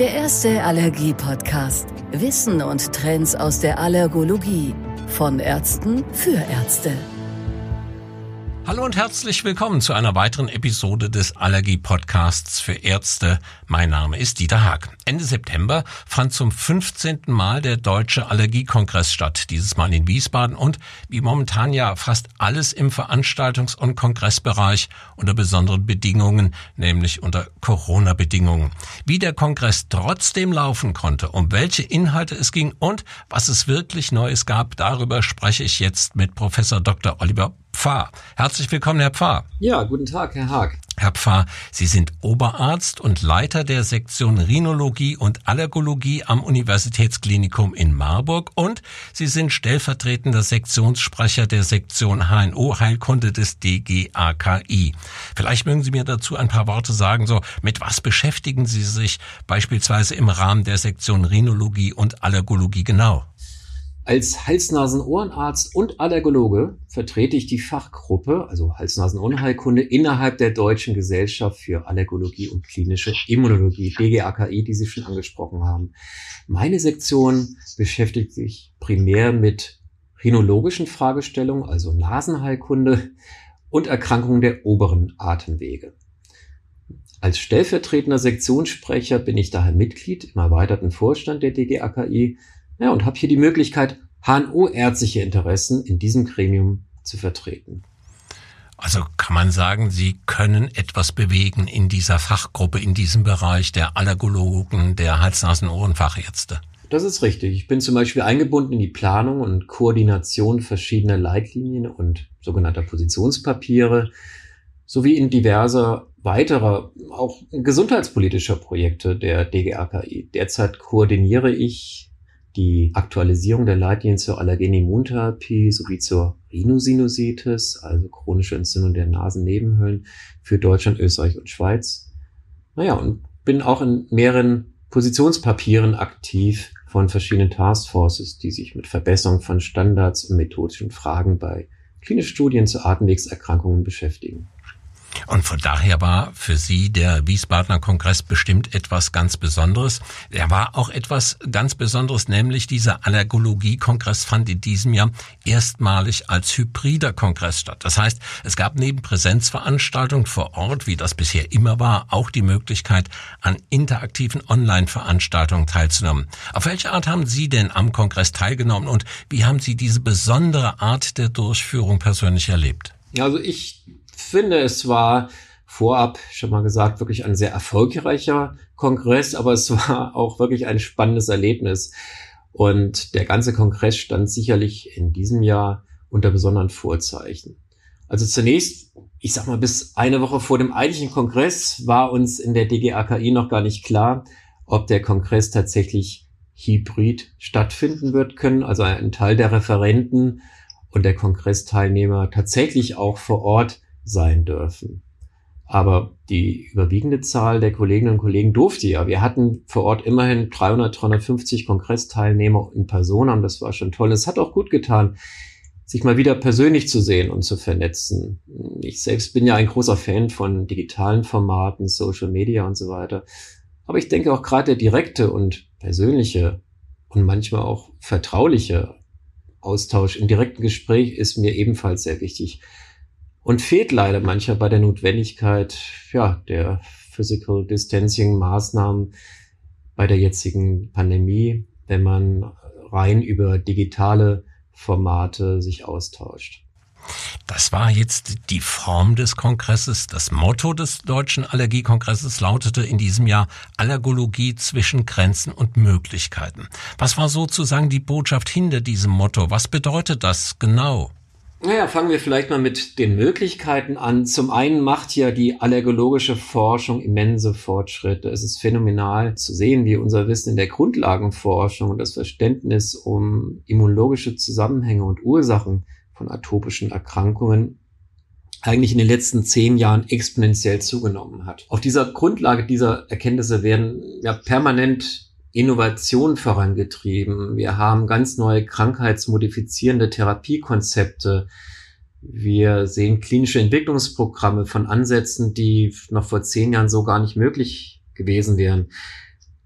Der erste Allergie-Podcast. Wissen und Trends aus der Allergologie. Von Ärzten für Ärzte. Hallo und herzlich willkommen zu einer weiteren Episode des Allergie-Podcasts für Ärzte. Mein Name ist Dieter Haag. Ende September fand zum 15. Mal der Deutsche Allergiekongress statt, dieses Mal in Wiesbaden und wie momentan ja fast alles im Veranstaltungs- und Kongressbereich unter besonderen Bedingungen, nämlich unter Corona-Bedingungen. Wie der Kongress trotzdem laufen konnte, um welche Inhalte es ging und was es wirklich Neues gab, darüber spreche ich jetzt mit Professor Dr. Oliver Pfarr. Herzlich willkommen, Herr Pfarr. Ja, guten Tag, Herr Haag. Herr Pfarr, Sie sind Oberarzt und Leiter der Sektion Rhinologie und Allergologie am Universitätsklinikum in Marburg und Sie sind stellvertretender Sektionssprecher der Sektion HNO Heilkunde des DGAKI. Vielleicht mögen Sie mir dazu ein paar Worte sagen, so mit was beschäftigen Sie sich beispielsweise im Rahmen der Sektion Rhinologie und Allergologie genau? Als Hals-Nasen-Ohrenarzt und Allergologe vertrete ich die Fachgruppe, also Hals-Nasen-Ohrenheilkunde, innerhalb der Deutschen Gesellschaft für Allergologie und klinische Immunologie, DGAKI, die Sie schon angesprochen haben. Meine Sektion beschäftigt sich primär mit rhinologischen Fragestellungen, also Nasenheilkunde und Erkrankungen der oberen Atemwege. Als stellvertretender Sektionssprecher bin ich daher Mitglied im erweiterten Vorstand der DGAKI ja, und habe hier die Möglichkeit, HNO-ärztliche Interessen in diesem Gremium zu vertreten. Also kann man sagen, Sie können etwas bewegen in dieser Fachgruppe, in diesem Bereich der Allergologen, der Hals-Nasen-Ohren-Fachärzte. Das ist richtig. Ich bin zum Beispiel eingebunden in die Planung und Koordination verschiedener Leitlinien und sogenannter Positionspapiere sowie in diverser weiterer, auch gesundheitspolitischer Projekte der DGAKI. Derzeit koordiniere ich die Aktualisierung der Leitlinien zur Allergen-Immuntherapie sowie zur Rhinosinusitis, also chronische Entzündung der Nasennebenhöhlen für Deutschland, Österreich und Schweiz. Naja, und bin auch in mehreren Positionspapieren aktiv von verschiedenen Taskforces, die sich mit Verbesserung von Standards und methodischen Fragen bei klinischen Studien zu Atemwegserkrankungen beschäftigen. Und von daher war für Sie der Wiesbadener Kongress bestimmt etwas ganz Besonderes. Er war auch etwas ganz Besonderes, nämlich dieser Allergologie-Kongress fand in diesem Jahr erstmalig als hybrider Kongress statt. Das heißt, es gab neben Präsenzveranstaltungen vor Ort, wie das bisher immer war, auch die Möglichkeit, an interaktiven Online-Veranstaltungen teilzunehmen. Auf welche Art haben Sie denn am Kongress teilgenommen und wie haben Sie diese besondere Art der Durchführung persönlich erlebt? Also ich finde, es war vorab schon mal gesagt, wirklich ein sehr erfolgreicher Kongress, aber es war auch wirklich ein spannendes Erlebnis. Und der ganze Kongress stand sicherlich in diesem Jahr unter besonderen Vorzeichen. Also zunächst, ich sag mal, bis eine Woche vor dem eigentlichen Kongress war uns in der DGAKI noch gar nicht klar, ob der Kongress tatsächlich hybrid stattfinden wird können. Also ein Teil der Referenten und der Kongressteilnehmer tatsächlich auch vor Ort sein dürfen. Aber die überwiegende Zahl der Kolleginnen und Kollegen durfte ja. Wir hatten vor Ort immerhin 300, 350 Kongressteilnehmer in Person und das war schon toll. Es hat auch gut getan, sich mal wieder persönlich zu sehen und zu vernetzen. Ich selbst bin ja ein großer Fan von digitalen Formaten, Social Media und so weiter. Aber ich denke auch gerade der direkte und persönliche und manchmal auch vertrauliche Austausch im direkten Gespräch ist mir ebenfalls sehr wichtig und fehlt leider mancher bei der Notwendigkeit ja, der Physical Distancing Maßnahmen bei der jetzigen Pandemie, wenn man rein über digitale Formate sich austauscht. Das war jetzt die Form des Kongresses. Das Motto des Deutschen Allergiekongresses lautete in diesem Jahr Allergologie zwischen Grenzen und Möglichkeiten. Was war sozusagen die Botschaft hinter diesem Motto? Was bedeutet das genau? Naja, fangen wir vielleicht mal mit den Möglichkeiten an. Zum einen macht ja die allergologische Forschung immense Fortschritte. Es ist phänomenal zu sehen, wie unser Wissen in der Grundlagenforschung und das Verständnis um immunologische Zusammenhänge und Ursachen von atopischen Erkrankungen eigentlich in den letzten zehn Jahren exponentiell zugenommen hat. Auf dieser Grundlage dieser Erkenntnisse werden ja permanent Innovation vorangetrieben. Wir haben ganz neue krankheitsmodifizierende Therapiekonzepte. Wir sehen klinische Entwicklungsprogramme von Ansätzen, die noch vor zehn Jahren so gar nicht möglich gewesen wären.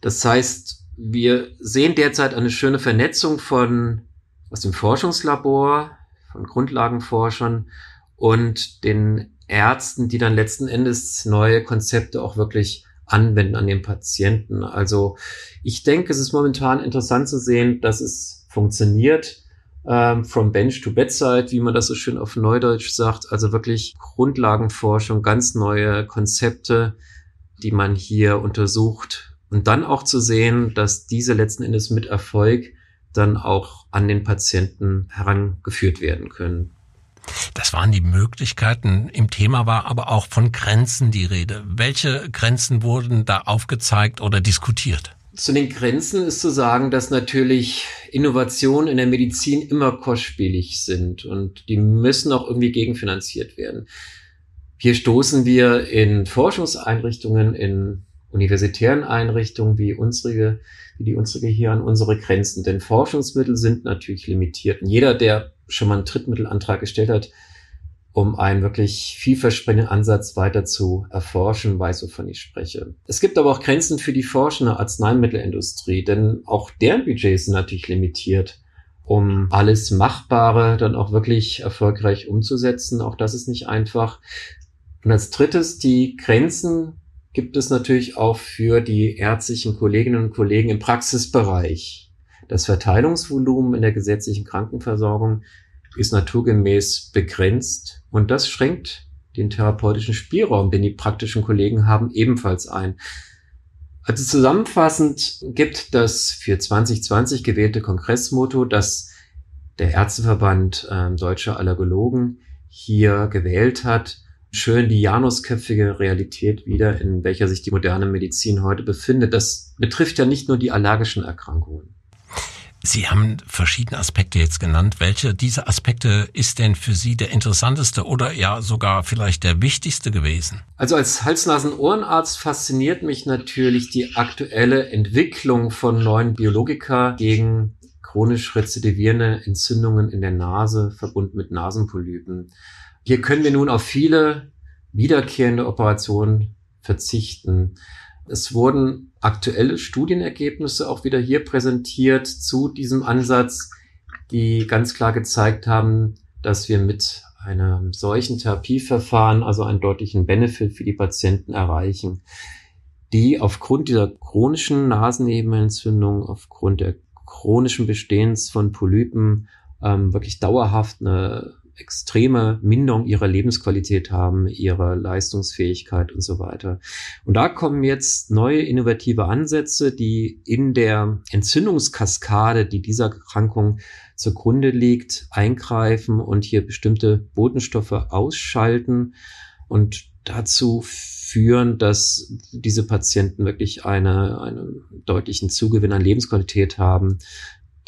Das heißt, wir sehen derzeit eine schöne Vernetzung von aus dem Forschungslabor, von Grundlagenforschern und den Ärzten, die dann letzten Endes neue Konzepte auch wirklich anwenden an den Patienten. Also ich denke, es ist momentan interessant zu sehen, dass es funktioniert, ähm, from bench to bedside, wie man das so schön auf Neudeutsch sagt. Also wirklich Grundlagenforschung, ganz neue Konzepte, die man hier untersucht. Und dann auch zu sehen, dass diese letzten Endes mit Erfolg dann auch an den Patienten herangeführt werden können. Das waren die Möglichkeiten. Im Thema war aber auch von Grenzen die Rede. Welche Grenzen wurden da aufgezeigt oder diskutiert? Zu den Grenzen ist zu sagen, dass natürlich Innovationen in der Medizin immer kostspielig sind und die müssen auch irgendwie gegenfinanziert werden. Hier stoßen wir in Forschungseinrichtungen, in universitären Einrichtungen wie unsere, wie die unsere hier an unsere Grenzen. Denn Forschungsmittel sind natürlich limitiert. Und jeder, der schon mal einen Drittmittelantrag gestellt hat, um einen wirklich vielversprechenden Ansatz weiter zu erforschen, weiß, wovon ich spreche. Es gibt aber auch Grenzen für die forschende Arzneimittelindustrie, denn auch deren Budgets sind natürlich limitiert, um alles Machbare dann auch wirklich erfolgreich umzusetzen. Auch das ist nicht einfach. Und als drittes, die Grenzen gibt es natürlich auch für die ärztlichen Kolleginnen und Kollegen im Praxisbereich. Das Verteilungsvolumen in der gesetzlichen Krankenversorgung ist naturgemäß begrenzt und das schränkt den therapeutischen Spielraum, den die praktischen Kollegen haben, ebenfalls ein. Also zusammenfassend gibt das für 2020 gewählte Kongressmotto, das der Ärzteverband äh, Deutscher Allergologen hier gewählt hat, schön die janusköpfige Realität wieder, in welcher sich die moderne Medizin heute befindet. Das betrifft ja nicht nur die allergischen Erkrankungen. Sie haben verschiedene Aspekte jetzt genannt. Welche dieser Aspekte ist denn für Sie der interessanteste oder ja sogar vielleicht der wichtigste gewesen? Also als Hals-Nasen-Ohrenarzt fasziniert mich natürlich die aktuelle Entwicklung von neuen Biologika gegen chronisch rezidivierende Entzündungen in der Nase verbunden mit Nasenpolypen. Hier können wir nun auf viele wiederkehrende Operationen verzichten. Es wurden aktuelle Studienergebnisse auch wieder hier präsentiert zu diesem Ansatz, die ganz klar gezeigt haben, dass wir mit einem solchen Therapieverfahren also einen deutlichen Benefit für die Patienten erreichen, die aufgrund dieser chronischen Nasennebenentzündung, aufgrund der chronischen Bestehens von Polypen ähm, wirklich dauerhaft eine extreme Minderung ihrer Lebensqualität haben, ihrer Leistungsfähigkeit und so weiter. Und da kommen jetzt neue innovative Ansätze, die in der Entzündungskaskade, die dieser Erkrankung zugrunde liegt, eingreifen und hier bestimmte Botenstoffe ausschalten und dazu führen, dass diese Patienten wirklich eine, einen deutlichen Zugewinn an Lebensqualität haben,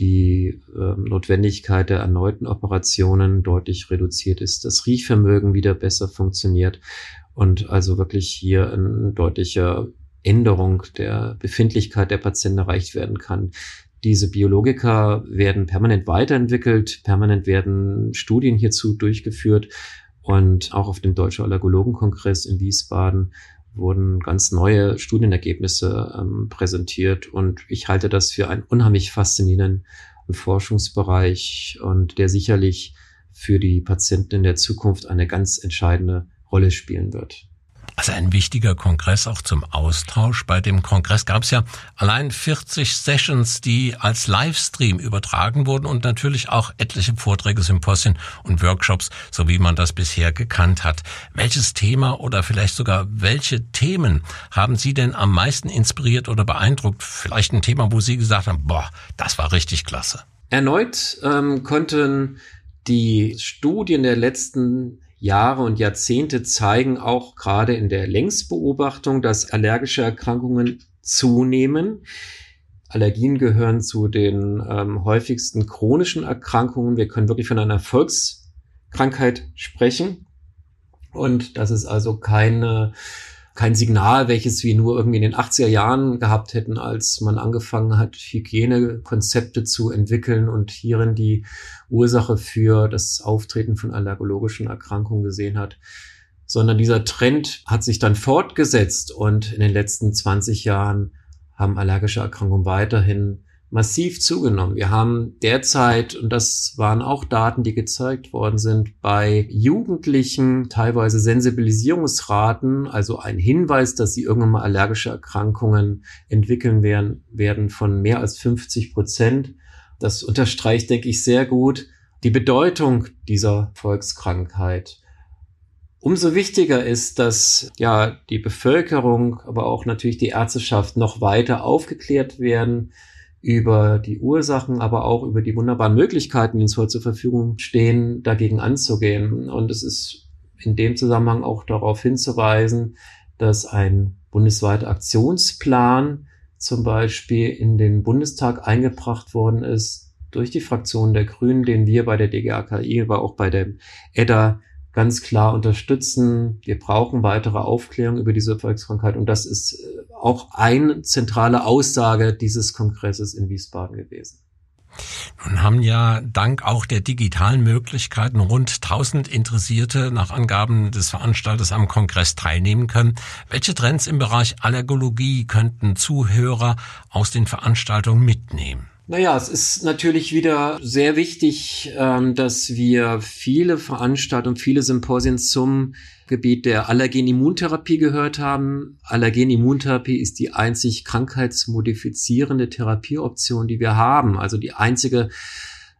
die äh, Notwendigkeit der erneuten Operationen deutlich reduziert ist, das Riechvermögen wieder besser funktioniert und also wirklich hier eine deutliche Änderung der Befindlichkeit der Patienten erreicht werden kann. Diese Biologika werden permanent weiterentwickelt, permanent werden Studien hierzu durchgeführt und auch auf dem Deutschen Allergologenkongress in Wiesbaden wurden ganz neue Studienergebnisse ähm, präsentiert und ich halte das für einen unheimlich faszinierenden Forschungsbereich und der sicherlich für die Patienten in der Zukunft eine ganz entscheidende Rolle spielen wird. Also ein wichtiger Kongress auch zum Austausch. Bei dem Kongress gab es ja allein 40 Sessions, die als Livestream übertragen wurden und natürlich auch etliche Vorträge, Symposien und Workshops, so wie man das bisher gekannt hat. Welches Thema oder vielleicht sogar welche Themen haben Sie denn am meisten inspiriert oder beeindruckt? Vielleicht ein Thema, wo Sie gesagt haben, boah, das war richtig klasse. Erneut ähm, konnten die Studien der letzten Jahre und Jahrzehnte zeigen auch gerade in der Längsbeobachtung, dass allergische Erkrankungen zunehmen. Allergien gehören zu den ähm, häufigsten chronischen Erkrankungen. Wir können wirklich von einer Volkskrankheit sprechen. Und das ist also keine kein Signal, welches wir nur irgendwie in den 80er Jahren gehabt hätten, als man angefangen hat, Hygienekonzepte zu entwickeln und hierin die Ursache für das Auftreten von allergologischen Erkrankungen gesehen hat, sondern dieser Trend hat sich dann fortgesetzt und in den letzten 20 Jahren haben allergische Erkrankungen weiterhin massiv zugenommen. Wir haben derzeit, und das waren auch Daten, die gezeigt worden sind, bei Jugendlichen teilweise Sensibilisierungsraten, also ein Hinweis, dass sie irgendwann mal allergische Erkrankungen entwickeln werden, werden von mehr als 50 Prozent. Das unterstreicht, denke ich, sehr gut die Bedeutung dieser Volkskrankheit. Umso wichtiger ist, dass ja die Bevölkerung, aber auch natürlich die Ärzteschaft noch weiter aufgeklärt werden über die Ursachen, aber auch über die wunderbaren Möglichkeiten, die uns heute zur Verfügung stehen, dagegen anzugehen. Und es ist in dem Zusammenhang auch darauf hinzuweisen, dass ein bundesweiter Aktionsplan zum Beispiel in den Bundestag eingebracht worden ist durch die Fraktion der Grünen, den wir bei der DGAKI, aber auch bei dem EDA ganz klar unterstützen. Wir brauchen weitere Aufklärung über diese Volkskrankheit und das ist äh, auch eine zentrale Aussage dieses Kongresses in Wiesbaden gewesen. Nun haben ja dank auch der digitalen Möglichkeiten rund 1000 Interessierte nach Angaben des Veranstalters am Kongress teilnehmen können. Welche Trends im Bereich Allergologie könnten Zuhörer aus den Veranstaltungen mitnehmen? Naja, es ist natürlich wieder sehr wichtig, ähm, dass wir viele Veranstaltungen, viele Symposien zum Gebiet der Allergen-Immuntherapie gehört haben. Allergen-Immuntherapie ist die einzig krankheitsmodifizierende Therapieoption, die wir haben. Also die einzige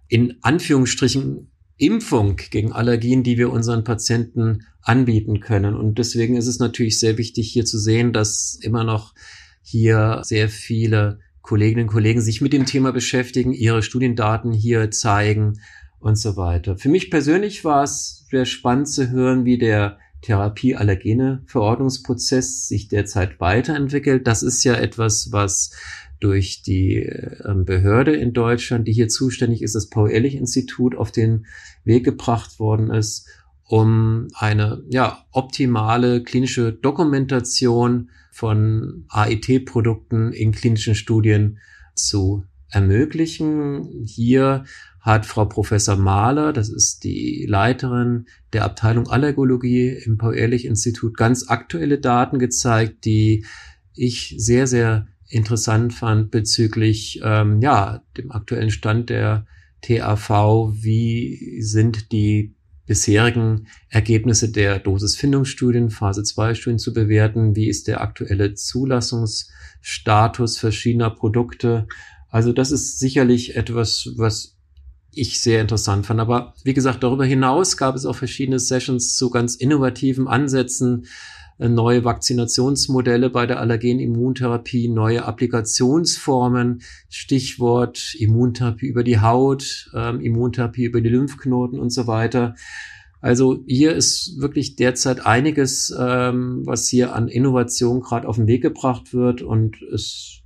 in Anführungsstrichen Impfung gegen Allergien, die wir unseren Patienten anbieten können. Und deswegen ist es natürlich sehr wichtig hier zu sehen, dass immer noch hier sehr viele Kolleginnen und Kollegen sich mit dem Thema beschäftigen, ihre Studiendaten hier zeigen und so weiter. Für mich persönlich war es sehr spannend zu hören, wie der Therapie-Allergene-Verordnungsprozess sich derzeit weiterentwickelt. Das ist ja etwas, was durch die ähm, Behörde in Deutschland, die hier zuständig ist, das Paul-Ehrlich-Institut, auf den Weg gebracht worden ist, um eine ja, optimale klinische Dokumentation von AIT-Produkten in klinischen Studien zu ermöglichen. Hier hat Frau Professor Mahler, das ist die Leiterin der Abteilung Allergologie im Paul-Ehrlich-Institut, ganz aktuelle Daten gezeigt, die ich sehr, sehr interessant fand bezüglich ähm, ja, dem aktuellen Stand der TAV. Wie sind die bisherigen Ergebnisse der Dosisfindungsstudien, Phase 2 Studien zu bewerten. Wie ist der aktuelle Zulassungsstatus verschiedener Produkte? Also das ist sicherlich etwas, was ich sehr interessant fand. Aber wie gesagt, darüber hinaus gab es auch verschiedene Sessions zu ganz innovativen Ansätzen, neue Vakzinationsmodelle bei der Allergenimmuntherapie, neue Applikationsformen, Stichwort Immuntherapie über die Haut, ähm, Immuntherapie über die Lymphknoten und so weiter. Also hier ist wirklich derzeit einiges, ähm, was hier an Innovation gerade auf den Weg gebracht wird und es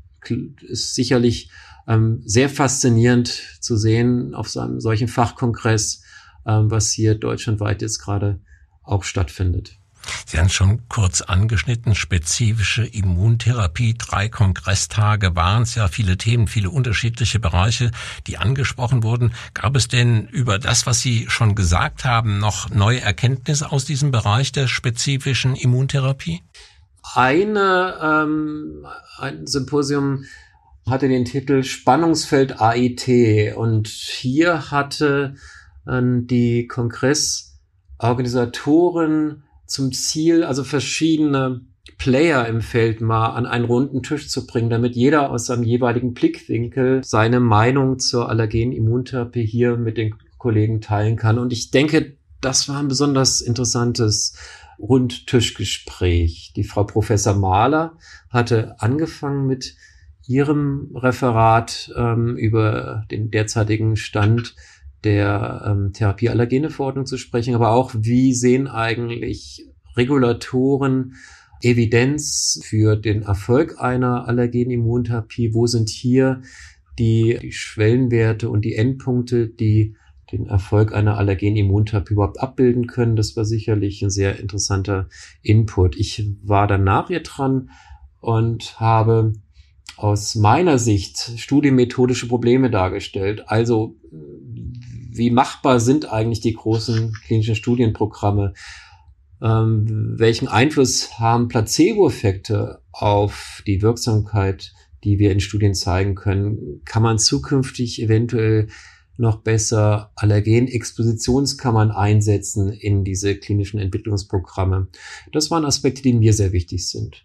ist sicherlich ähm, sehr faszinierend zu sehen auf so einem solchen Fachkongress, ähm, was hier deutschlandweit jetzt gerade auch stattfindet. Sie haben schon kurz angeschnitten, spezifische Immuntherapie. Drei Kongresstage waren es ja, viele Themen, viele unterschiedliche Bereiche, die angesprochen wurden. Gab es denn über das, was Sie schon gesagt haben, noch neue Erkenntnisse aus diesem Bereich der spezifischen Immuntherapie? Eine, ähm, ein Symposium hatte den Titel Spannungsfeld AIT und hier hatte äh, die Kongressorganisatoren zum Ziel, also verschiedene Player im Feld mal an einen runden Tisch zu bringen, damit jeder aus seinem jeweiligen Blickwinkel seine Meinung zur Allergen-Immuntherapie hier mit den Kollegen teilen kann. Und ich denke, das war ein besonders interessantes Rundtischgespräch. Die Frau Professor Mahler hatte angefangen mit ihrem Referat ähm, über den derzeitigen Stand der ähm, Therapieallergene-Verordnung zu sprechen, aber auch, wie sehen eigentlich Regulatoren Evidenz für den Erfolg einer Allergenimmuntherapie? Wo sind hier die, die Schwellenwerte und die Endpunkte, die den Erfolg einer Allergenimmuntherapie überhaupt abbilden können? Das war sicherlich ein sehr interessanter Input. Ich war danach hier dran und habe aus meiner Sicht studienmethodische Probleme dargestellt. Also wie machbar sind eigentlich die großen klinischen Studienprogramme? Ähm, welchen Einfluss haben Placebo-Effekte auf die Wirksamkeit die wir in Studien zeigen können. Kann man zukünftig eventuell noch besser Allergenexpositionskammern einsetzen in diese klinischen Entwicklungsprogramme? Das waren Aspekte, die mir sehr wichtig sind.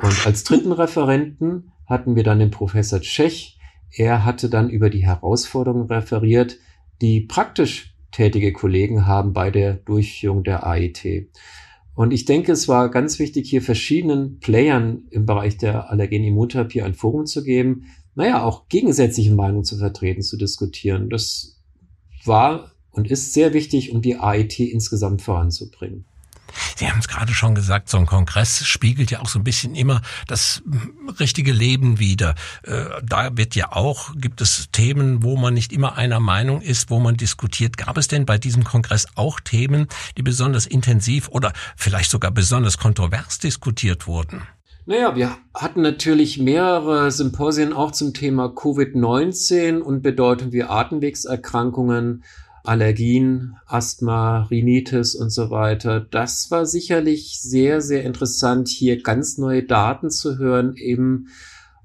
Und als dritten Referenten hatten wir dann den Professor Tschech. Er hatte dann über die Herausforderungen referiert, die praktisch tätige Kollegen haben bei der Durchführung der AIT. Und ich denke, es war ganz wichtig, hier verschiedenen Playern im Bereich der Allergen-Immuntherapie ein Forum zu geben, naja, auch gegensätzliche Meinungen zu vertreten, zu diskutieren. Das war und ist sehr wichtig, um die AIT insgesamt voranzubringen. Sie haben es gerade schon gesagt, so ein Kongress spiegelt ja auch so ein bisschen immer das richtige Leben wider. Äh, da wird ja auch, gibt es Themen, wo man nicht immer einer Meinung ist, wo man diskutiert. Gab es denn bei diesem Kongress auch Themen, die besonders intensiv oder vielleicht sogar besonders kontrovers diskutiert wurden? Naja, wir hatten natürlich mehrere Symposien auch zum Thema Covid-19 und Bedeutung wie Atemwegserkrankungen Allergien, Asthma, Rhinitis und so weiter. Das war sicherlich sehr, sehr interessant, hier ganz neue Daten zu hören, im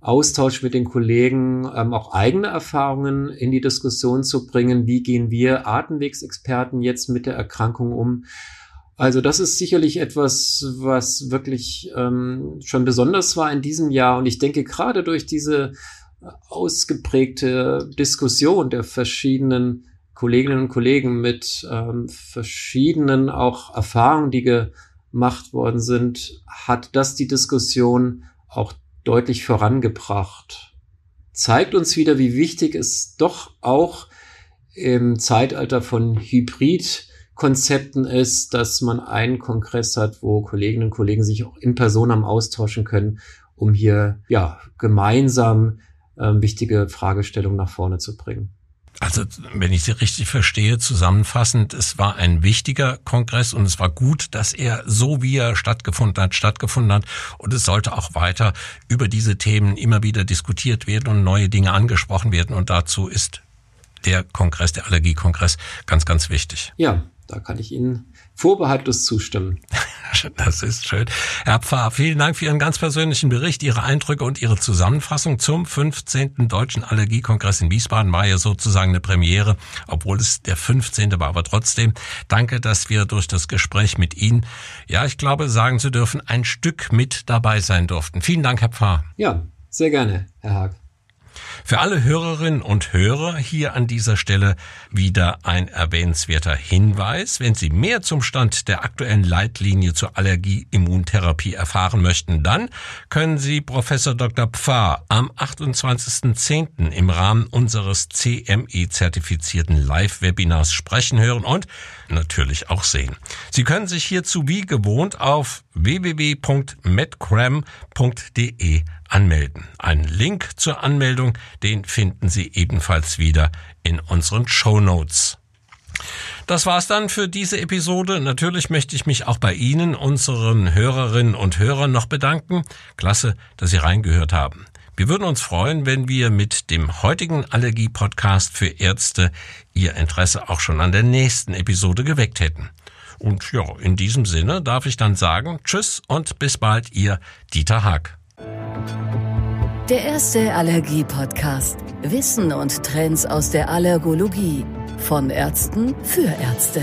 Austausch mit den Kollegen, ähm, auch eigene Erfahrungen in die Diskussion zu bringen. Wie gehen wir Atemwegsexperten jetzt mit der Erkrankung um? Also das ist sicherlich etwas, was wirklich ähm, schon besonders war in diesem Jahr. Und ich denke, gerade durch diese ausgeprägte Diskussion der verschiedenen Kolleginnen und Kollegen mit ähm, verschiedenen auch Erfahrungen, die gemacht worden sind, hat das die Diskussion auch deutlich vorangebracht. Zeigt uns wieder, wie wichtig es doch auch im Zeitalter von Hybridkonzepten ist, dass man einen Kongress hat, wo Kolleginnen und Kollegen sich auch in Person am austauschen können, um hier ja gemeinsam äh, wichtige Fragestellungen nach vorne zu bringen. Also, wenn ich Sie richtig verstehe, zusammenfassend, es war ein wichtiger Kongress und es war gut, dass er so wie er stattgefunden hat, stattgefunden hat. Und es sollte auch weiter über diese Themen immer wieder diskutiert werden und neue Dinge angesprochen werden. Und dazu ist der Kongress, der Allergiekongress, ganz, ganz wichtig. Ja, da kann ich Ihnen vorbehaltlos zustimmen. Das ist schön. Herr Pfarr, vielen Dank für Ihren ganz persönlichen Bericht, Ihre Eindrücke und Ihre Zusammenfassung zum 15. Deutschen Allergiekongress in Wiesbaden. War ja sozusagen eine Premiere, obwohl es der 15. war, aber trotzdem danke, dass wir durch das Gespräch mit Ihnen, ja, ich glaube, sagen zu dürfen, ein Stück mit dabei sein durften. Vielen Dank, Herr Pfarr. Ja, sehr gerne, Herr Haag. Für alle Hörerinnen und Hörer hier an dieser Stelle wieder ein erwähnenswerter Hinweis. Wenn Sie mehr zum Stand der aktuellen Leitlinie zur Allergie-Immuntherapie erfahren möchten, dann können Sie Professor Dr. Pfarr am 28.10. im Rahmen unseres CME-zertifizierten Live-Webinars sprechen hören und natürlich auch sehen. Sie können sich hierzu wie gewohnt auf www.medcram.de anmelden. Einen Link zur Anmeldung, den finden Sie ebenfalls wieder in unseren Show Notes. Das war's dann für diese Episode. Natürlich möchte ich mich auch bei Ihnen, unseren Hörerinnen und Hörern, noch bedanken. Klasse, dass Sie reingehört haben. Wir würden uns freuen, wenn wir mit dem heutigen Allergie-Podcast für Ärzte Ihr Interesse auch schon an der nächsten Episode geweckt hätten. Und ja, in diesem Sinne darf ich dann sagen, tschüss und bis bald, Ihr Dieter Haag. Der erste Allergie-Podcast. Wissen und Trends aus der Allergologie. Von Ärzten für Ärzte.